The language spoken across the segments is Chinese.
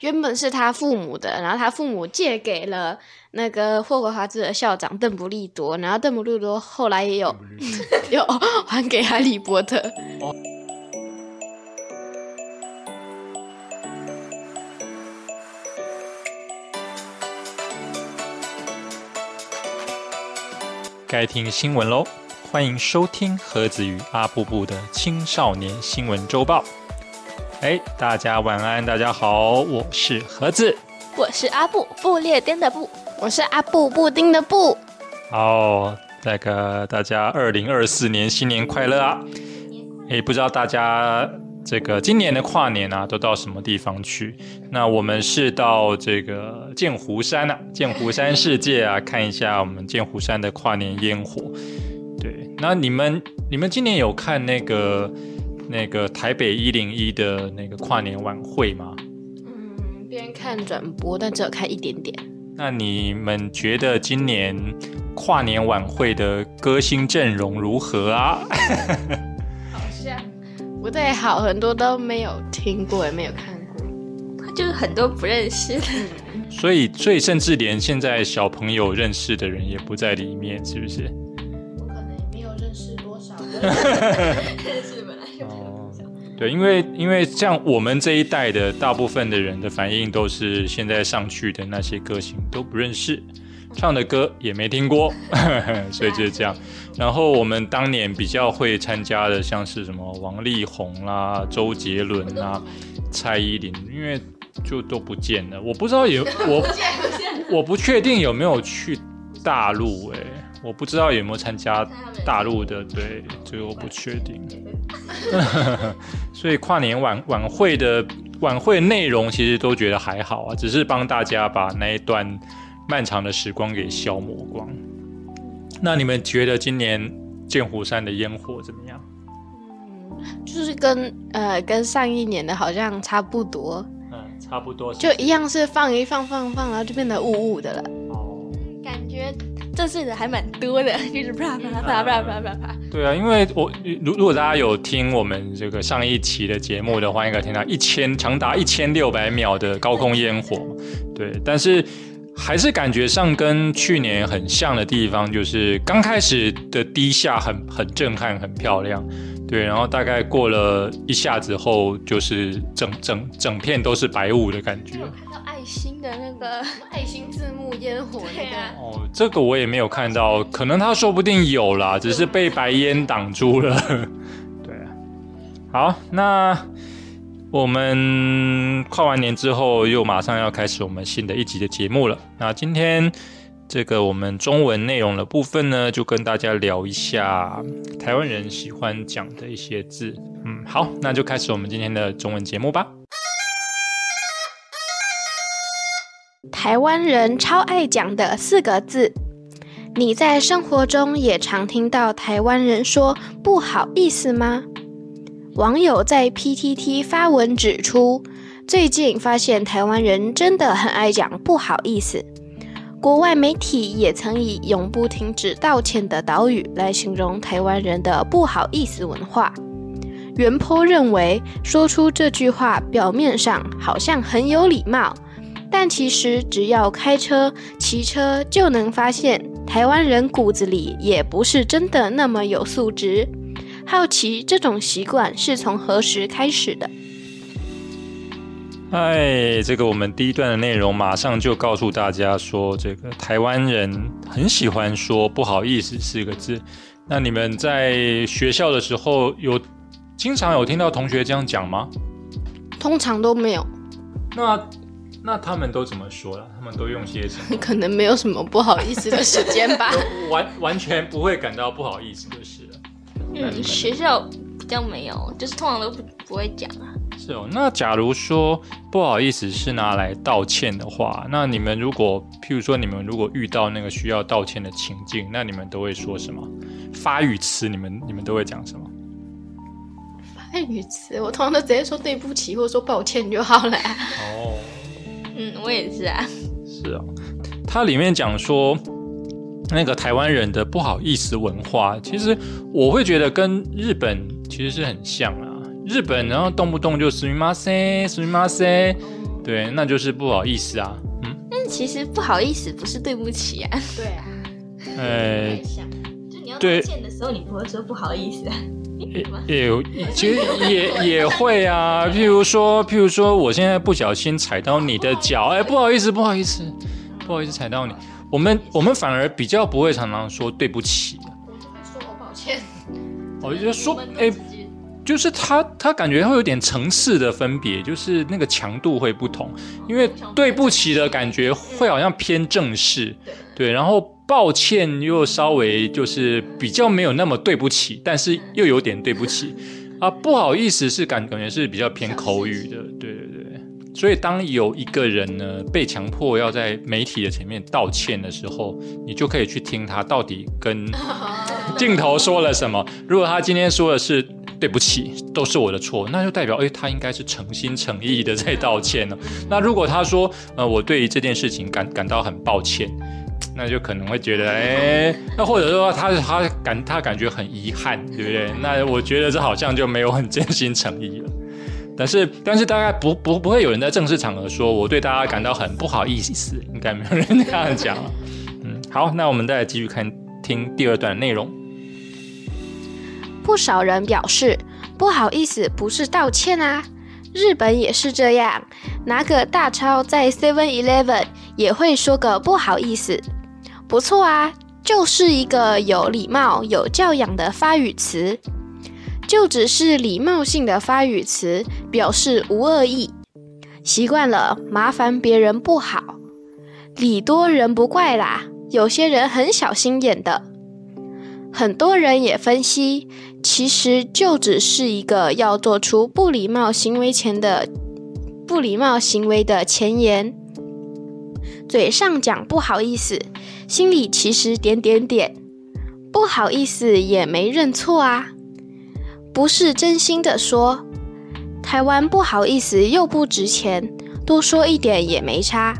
原本是他父母的，然后他父母借给了那个霍格华兹的校长邓布利多，然后邓布利多后来也有有 还给哈利波特。该听新闻喽！欢迎收听盒子与阿布布的青少年新闻周报。哎，大家晚安，大家好，我是盒子，我是阿布，布列颠的布，我是阿布布丁的布。好，那个大家二零二四年新年快乐啊！哎，不知道大家。这个今年的跨年啊，都到什么地方去？那我们是到这个剑湖山啊，剑湖山世界啊，看一下我们剑湖山的跨年烟火。对，那你们你们今年有看那个那个台北一零一的那个跨年晚会吗？嗯，边看转播，但只有看一点点。那你们觉得今年跨年晚会的歌星阵容如何啊？好像不太好，很多都没有听过，也没有看过，就是很多不认识的。所以，所以甚至连现在小朋友认识的人也不在里面，是不是？我可能也没有认识多少。哦，对，因为因为像我们这一代的大部分的人的反应都是现在上去的那些歌星都不认识。唱的歌也没听过 所以就是这样。然后我们当年比较会参加的，像是什么王力宏啦、周杰伦啦、蔡依林，因为就都不见了。我不知道有 我，我不确定有没有去大陆哎，我不知道有没有参加大陆的，对，这个我不确定。所以跨年晚晚会的晚会内容其实都觉得还好啊，只是帮大家把那一段。漫长的时光给消磨光。那你们觉得今年剑湖山的烟火怎么样？嗯，就是跟呃跟上一年的好像差不多。嗯，差不多。就一样是放一放放放，然后就变得雾雾的了。这次的还蛮多的，就是啪啪啪啪啪啪啪。对啊，因为我如如果大家有听我们这个上一期的节目的话，应该听到一千长达一千六百秒的高空烟火。对，但是。还是感觉上跟去年很像的地方，就是刚开始的低下很很震撼，很漂亮，对，然后大概过了一下子后，就是整整整片都是白雾的感觉。有看到爱心的那个爱心字幕烟火那个哦，这个我也没有看到，可能他说不定有啦，只是被白烟挡住了。对啊，好，那。我们跨完年之后，又马上要开始我们新的一集的节目了。那今天这个我们中文内容的部分呢，就跟大家聊一下台湾人喜欢讲的一些字。嗯，好，那就开始我们今天的中文节目吧。台湾人超爱讲的四个字，你在生活中也常听到台湾人说“不好意思”吗？网友在 PTT 发文指出，最近发现台湾人真的很爱讲不好意思。国外媒体也曾以“永不停止道歉的岛屿”来形容台湾人的不好意思文化。袁坡认为，说出这句话表面上好像很有礼貌，但其实只要开车、骑车就能发现，台湾人骨子里也不是真的那么有素质。好奇这种习惯是从何时开始的？哎，这个我们第一段的内容马上就告诉大家说，这个台湾人很喜欢说“不好意思”四个字。那你们在学校的时候有经常有听到同学这样讲吗？通常都没有。那那他们都怎么说了？他们都用些什么？可能没有什么不好意思的时间吧。完完全不会感到不好意思的事。嗯，学校比较没有，就是通常都不不会讲啊。是哦，那假如说不好意思是拿来道歉的话，那你们如果譬如说你们如果遇到那个需要道歉的情境，那你们都会说什么？发语词你们你们都会讲什么？发语词，我通常都直接说对不起，或者说抱歉就好了。哦，嗯，我也是啊。是哦，它里面讲说，那个台湾人的不好意思文化，其实我会觉得跟日本其实是很像啊。日本然后动不动就 “sirimasu”，“sirimasu”，对，那就是不好意思啊。嗯，但是其实不好意思不是对不起啊。对啊。呃，就你要道歉的时候，你不会说不好意思。也也有，其实也也会啊。譬如说，譬如说，我现在不小心踩到你的脚，哎，不好意思，不好意思，不好意思踩到你。我们我们反而比较不会常常说对不起，说我抱歉。我就说，哎，就是他他感觉会有点层次的分别，就是那个强度会不同，因为对不起的感觉会好像偏正式，对，然后抱歉又稍微就是比较没有那么对不起，但是又有点对不起啊，不好意思是感感觉是比较偏口语的，对对对。所以，当有一个人呢被强迫要在媒体的前面道歉的时候，你就可以去听他到底跟 镜头说了什么。如果他今天说的是对不起，都是我的错，那就代表诶，他应该是诚心诚意的在道歉呢。那如果他说呃，我对于这件事情感感到很抱歉，那就可能会觉得诶，那或者说他他感他感觉很遗憾，对不对？那我觉得这好像就没有很真心诚意了。但是，但是大概不不不会有人在正式场合说我对大家感到很不好意思，应该没有人这样讲。嗯，好，那我们再继续看听第二段内容。不少人表示不好意思，不是道歉啊。日本也是这样，拿个大钞在 Seven Eleven 也会说个不好意思。不错啊，就是一个有礼貌、有教养的发语词。就只是礼貌性的发语词，表示无恶意。习惯了，麻烦别人不好，礼多人不怪啦。有些人很小心眼的。很多人也分析，其实就只是一个要做出不礼貌行为前的不礼貌行为的前言。嘴上讲不好意思，心里其实点点点，不好意思也没认错啊。不是真心的说，台湾不好意思又不值钱，多说一点也没差。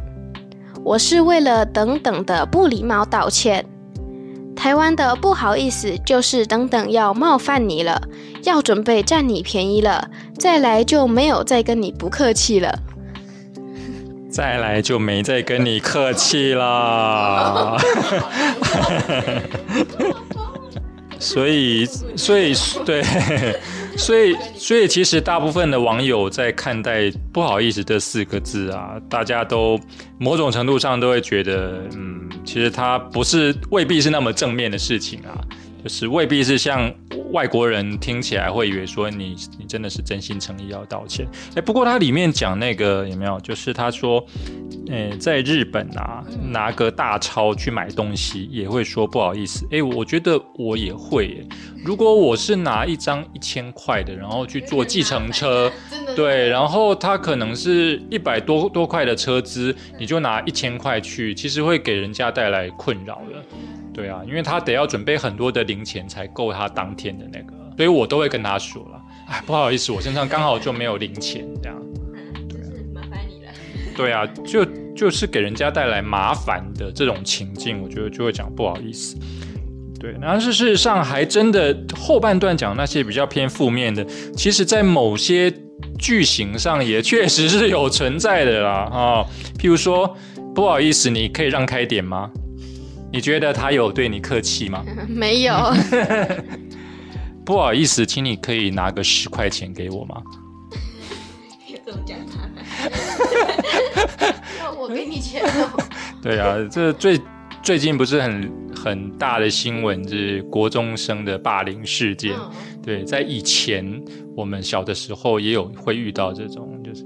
我是为了等等的不礼貌道歉。台湾的不好意思就是等等要冒犯你了，要准备占你便宜了，再来就没有再跟你不客气了。再来就没再跟你客气啦。所以，所以，对，所以，所以，其实大部分的网友在看待“不好意思”这四个字啊，大家都某种程度上都会觉得，嗯，其实它不是未必是那么正面的事情啊，就是未必是像外国人听起来会以为说你你真的是真心诚意要道歉。哎，不过它里面讲那个有没有？就是他说，呃，在日本啊，拿个大钞去买东西也会说不好意思。哎，我觉得我也会耶。如果我是拿一张一千块的，然后去坐计程车，对，然后他可能是一百多多块的车资，你就拿一千块去，其实会给人家带来困扰的。对啊，因为他得要准备很多的零钱才够他当天的那个，所以我都会跟他说了，哎，不好意思，我身上刚好就没有零钱，这样。就是麻烦你了。对啊，就就是给人家带来麻烦的这种情境，我觉得就会讲不好意思。对，然后事实上还真的后半段讲那些比较偏负面的，其实在某些句型上也确实是有存在的啦啊、譬如说，不好意思，你可以让开点吗？你觉得他有对你客气吗？没有，不好意思，请你可以拿个十块钱给我吗？这么讲他？那我给你钱哦。对啊，这最最近不是很很大的新闻，就是国中生的霸凌事件。对，在以前我们小的时候也有会遇到这种，就是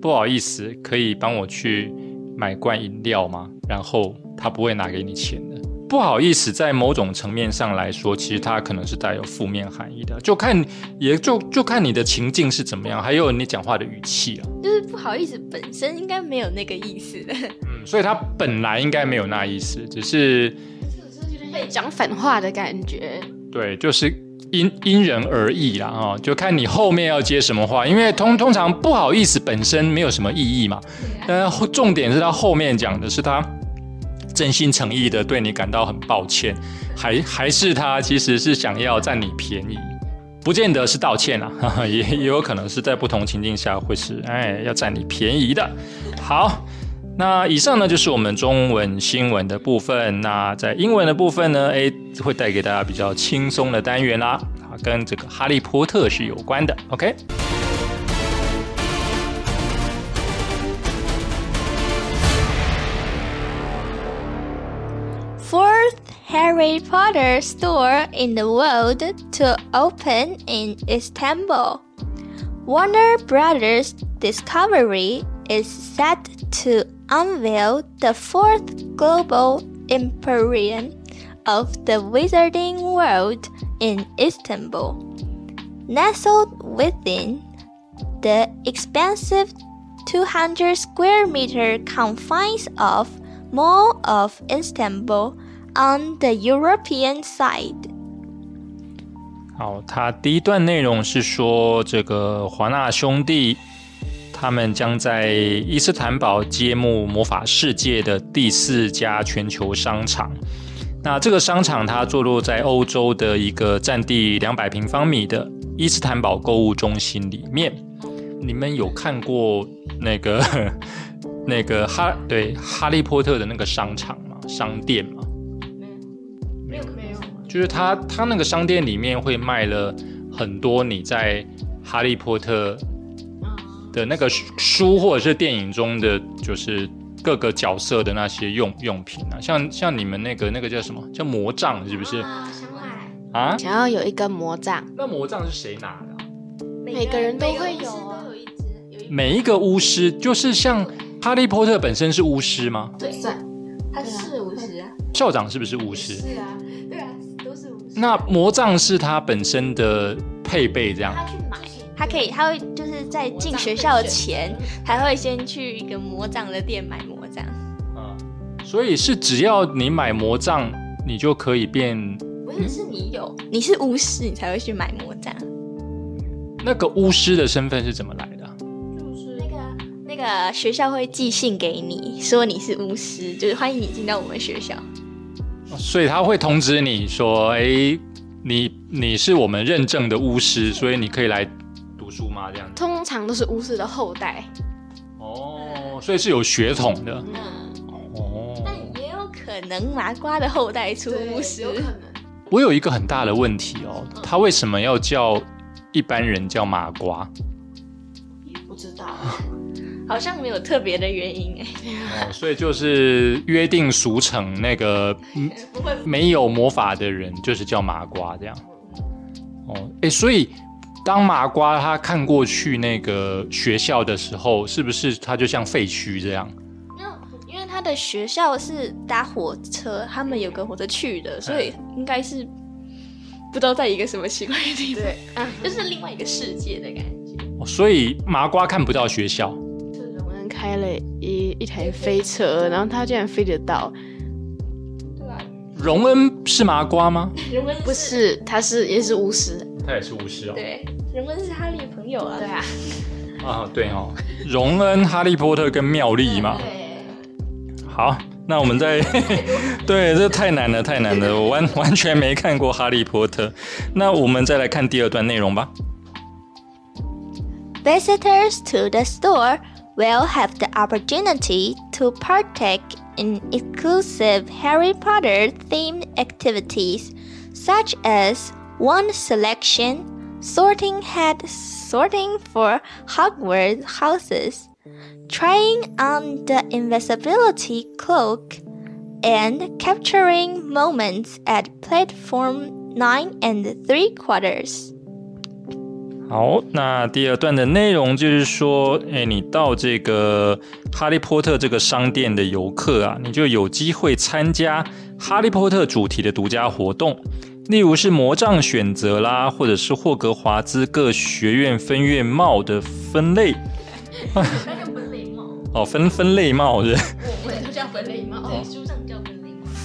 不好意思，可以帮我去买罐饮料吗？然后他不会拿给你钱的。不好意思，在某种层面上来说，其实它可能是带有负面含义的，就看也就就看你的情境是怎么样，还有你讲话的语气啊。就是不好意思，本身应该没有那个意思的。嗯，所以他本来应该没有那意思，只是被讲反话的感觉。对，就是因因人而异啦，啊、就看你后面要接什么话，因为通通常不好意思本身没有什么意义嘛，但后重点是他后面讲的是他真心诚意的对你感到很抱歉，还还是他其实是想要占你便宜，不见得是道歉啊，也也有可能是在不同情境下会是哎要占你便宜的。好，那以上呢就是我们中文新闻的部分。那在英文的部分呢，哎会带给大家比较轻松的单元啦，啊，跟这个哈利波特是有关的。OK。Harry Potter store in the world to open in Istanbul. Warner Brothers Discovery is set to unveil the fourth global emporium of the wizarding world in Istanbul. Nestled within the expansive 200 square meter confines of Mall of Istanbul on the European side. 好，它第一段内容是说，这个华纳兄弟他们将在伊斯坦堡揭幕魔法世界的第四家全球商场。那这个商场它坐落在欧洲的一个占地两百平方米的伊斯坦堡购物中心里面。你们有看过那个 那个哈对哈利波特的那个商场吗？商店吗？就是他他那个商店里面会卖了很多你在哈利波特的那个书书或者是电影中的就是各个角色的那些用用品啊，像像你们那个那个叫什么？叫魔杖是不是？啊，想买，啊？想要有一根魔杖，那魔杖是谁拿的？啊、每个人都会有。啊每一个巫师就是像哈利波特本身是巫师吗？对。算他是巫师啊，校长是不是巫师？是啊。那魔杖是他本身的配备这样。他去买，他可以，他会就是在进学校前，还会先去一个魔杖的店买魔杖。嗯，所以是只要你买魔杖，你就可以变不是，是你有，你是巫师，你才会去买魔杖。那个巫师的身份是怎么来的啊？就是那个那个学校会寄信给你，说你是巫师，就是欢迎你进到我们学校。所以他会通知你说：“哎，你你是我们认证的巫师，所以你可以来读书吗？”这样子。通常都是巫师的后代。哦，所以是有血统的。嗯，哦，但也有可能麻瓜的后代出巫师。有可能。我有一个很大的问题哦，他为什么要叫一般人叫麻瓜？不知道，好像没有特别的原因哎。哦，所以就是约定俗成，那个嗯不会，没有魔法的人就是叫麻瓜这样。哦，哎，所以当麻瓜他看过去那个学校的时候，是不是他就像废墟这样？没有，因为他的学校是搭火车，他们有个火车去的，所以应该是不知道在一个什么奇怪的地方，对，嗯，就是另外一个世界的感觉。哦所以麻瓜看不到学校。开了一一台飞车，然后他竟然飞得到。对啊，荣恩是麻瓜吗？荣恩不是，他是也是巫师。他也是巫师哦。对，荣恩是哈利朋友啊。对啊，啊，对哦，荣恩、哈利波特跟妙丽嘛。对，好，那我们再 对，这太难了，太难了，我完完全没看过《哈利波特》。那我们再来看第二段内容吧。Visitors to the store will have the opportunity to partake in exclusive Harry Potter themed activities such as one selection, sorting hat sorting for Hogwarts houses, trying on the invisibility cloak, and capturing moments at platform 9 and 3 quarters. 好，那第二段的内容就是说，哎，你到这个哈利波特这个商店的游客啊，你就有机会参加哈利波特主题的独家活动，例如是魔杖选择啦，或者是霍格华兹各学院分院帽的分类。哦，分分类帽是。不是我们都叫分类帽，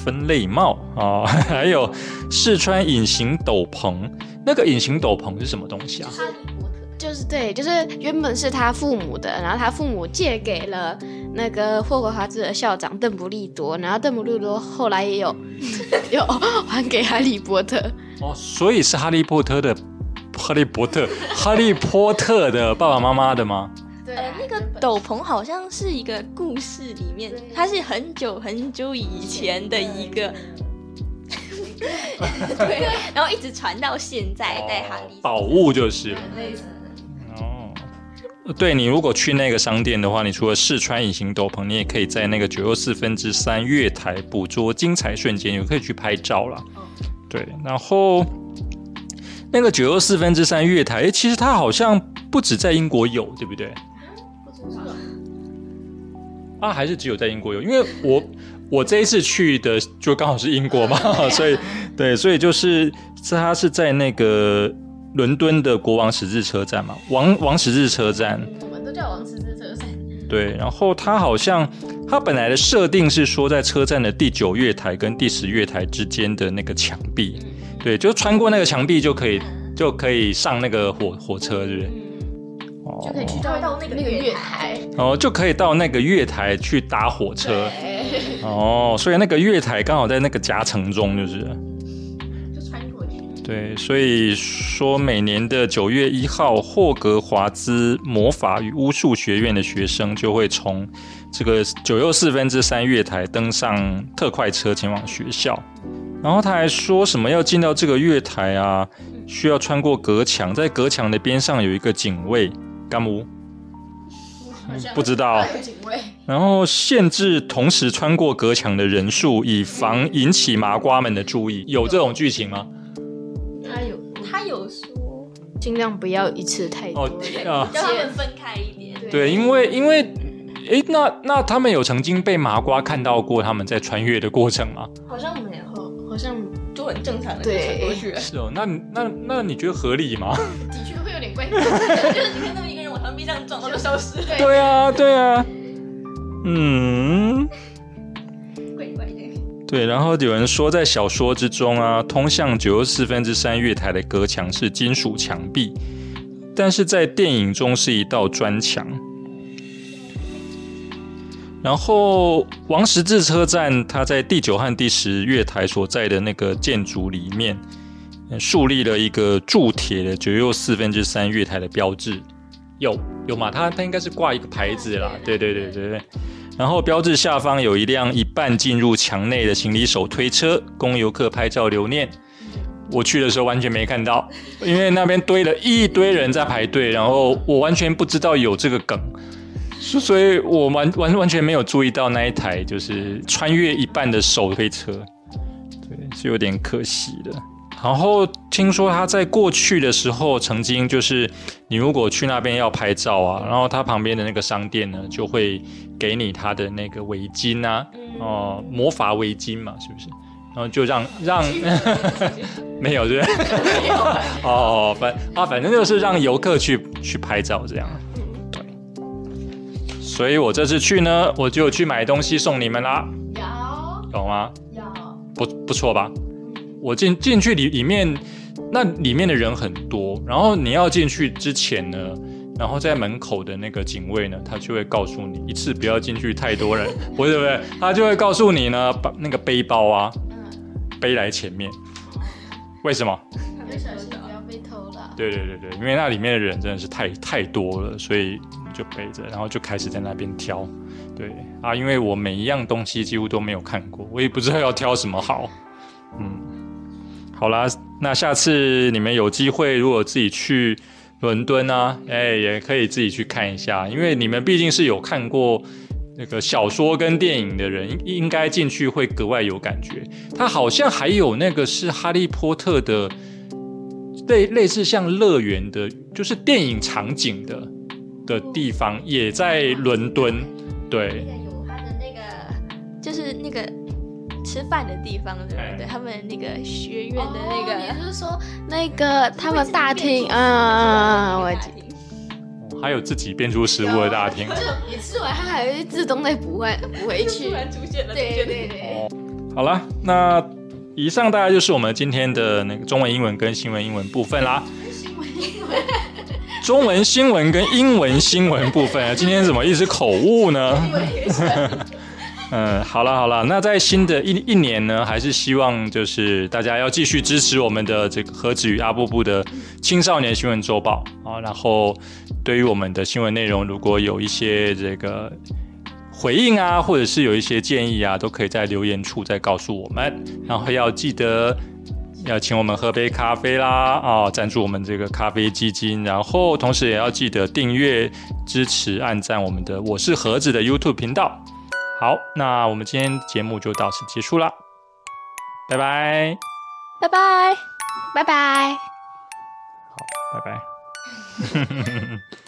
分类帽。分类帽哦，还有试穿隐形斗篷。那个隐形斗篷是什么东西啊？哈利波特，就是对，就是原本是他父母的，然后他父母借给了那个霍格华兹的校长邓布利多，然后邓布利多后来也有 有还给哈利波特。哦，所以是哈利波特的哈利波特，哈利波特的爸爸妈妈的吗？那个斗篷好像是一个故事里面，它是很久很久以前的一个，对，然后一直传到现在，在哈利。宝物就是哦，对你如果去那个商店的话，你除了试穿隐形斗篷，你也可以在那个九又四分之三月台捕捉精彩瞬间，也可以去拍照啦。对，然后那个九又四分之三月台，诶，其实它好像不止在英国有，对不对？啊，还是只有在英国有，因为我我这一次去的就刚好是英国嘛，所以对，所以就是是它是在那个伦敦的国王十字车站嘛，王王十字车站，我们都叫王十字车站。对，然后它好像它本来的设定是说在车站的第九月台跟第十月台之间的那个墙壁，对，就穿过那个墙壁就可以就可以上那个火火车，对不对？哦就可以去到到那个那个月月台。哦，就可以到那个月台去搭火车。哦，所以那个月台刚好在那个夹层中，就是就穿过去。对，所以说每年的九月一号，霍格华兹魔法与巫术学院的学生就会从这个九又四分之三月台登上特快车前往学校。然后他还说什么要进到这个月台啊，需要穿过隔墙，在隔墙的边上有一个警卫，干姆不知道。然后限制同时穿过隔墙的人数，以防引起麻瓜们的注意。有这种剧情吗？他有他有说尽量不要一次太多。哦啊，叫他们分开一点，对，因为因为，哎，那那他们有曾经被麻瓜看到过他们在穿越的过程吗？好像没有，好，像就很正常的对穿过去。是哦，那那那你觉得合理吗？的确会有点怪怪。就是你看到一个人往墙壁上撞，然后就消失了，对啊，对啊，嗯，怪怪的。对。然后有人说，在小说之中啊，通向九又四分之三月台的隔墙是金属墙壁，但是在电影中是一道砖墙。然后王十字车站，它在第九和第十月台所在的那个建筑里面，呃树立了一个铸铁的九又四分之三月台的标志。有有嘛？它它应该是挂一个牌子啦。对对对对对。然后标志下方有一辆一半进入墙内的行李手推车，供游客拍照留念。我去的时候完全没看到，因为那边堆了一堆人在排队，然后我完全不知道有这个梗，所所以我完完完全没有注意到那一台就是穿越一半的手推车，对，是有点可惜的。然后听说他在过去的时候，曾经就是你如果去那边要拍照啊，然后他旁边的那个商店呢，就会给你他的那个围巾啊，哦、魔法围巾嘛，是不是？然后就让让 没有对不对？哦，反啊，反正就是让游客去去拍照这样。对，所以我这次去呢，我就去买东西送你们啦，有有吗？有，不不错吧？我进进去里里面，那里面的人很多，然后你要进去之前呢，然后在门口的那个警卫呢，他就会告诉你一次不要进去太多人，不是不是，他就会告诉你呢，把那个背包啊嗯，背来前面，为什么？要小心不要被偷了。对对对对，因为那里面的人真的是太太多了，所以就背着，然后就开始在那边挑。对啊，因为我每一样东西几乎都没有看过，我也不知道要挑什么好。嗯，好啦，那下次你们有机会，如果自己去伦敦啊，哎，也可以自己去看一下，因为你们毕竟是有看过。那个小说跟电影的人应该进去会格外有感觉。它好像还有那个是哈利波特的类类似像乐园的，就是电影场景的的地方，也在伦敦。对有他的那个，就是那个吃饭的地方，对哎不对？他们那个学院的那个，哦你是说那个他们大厅啊？我记还有自己变出食物的大厅。就你吃完，它还会自动再补回补回去。突然出现了，对对对，好了，那以上大概就是我们今天的那个中文、英文跟新闻英文部分啦。中文新闻跟英文新闻部分啊，今天怎么一直口误呢？嗯，好了好了，那在新的一一年呢，还是希望就是大家要继续支持我们的这个何子与阿布布的青少年新闻周报啊。然后对于我们的新闻内容，如果有一些这个回应啊，或者是有一些建议啊，都可以在留言处再告诉我们。然后要记得要请我们喝杯咖啡啦啊，赞助我们这个咖啡基金。然后同时也要记得订阅、支持、按赞我们的我是盒子的 YouTube 频道。好，那我们今天节目就到此结束了，拜拜，拜拜。拜拜。好，拜拜。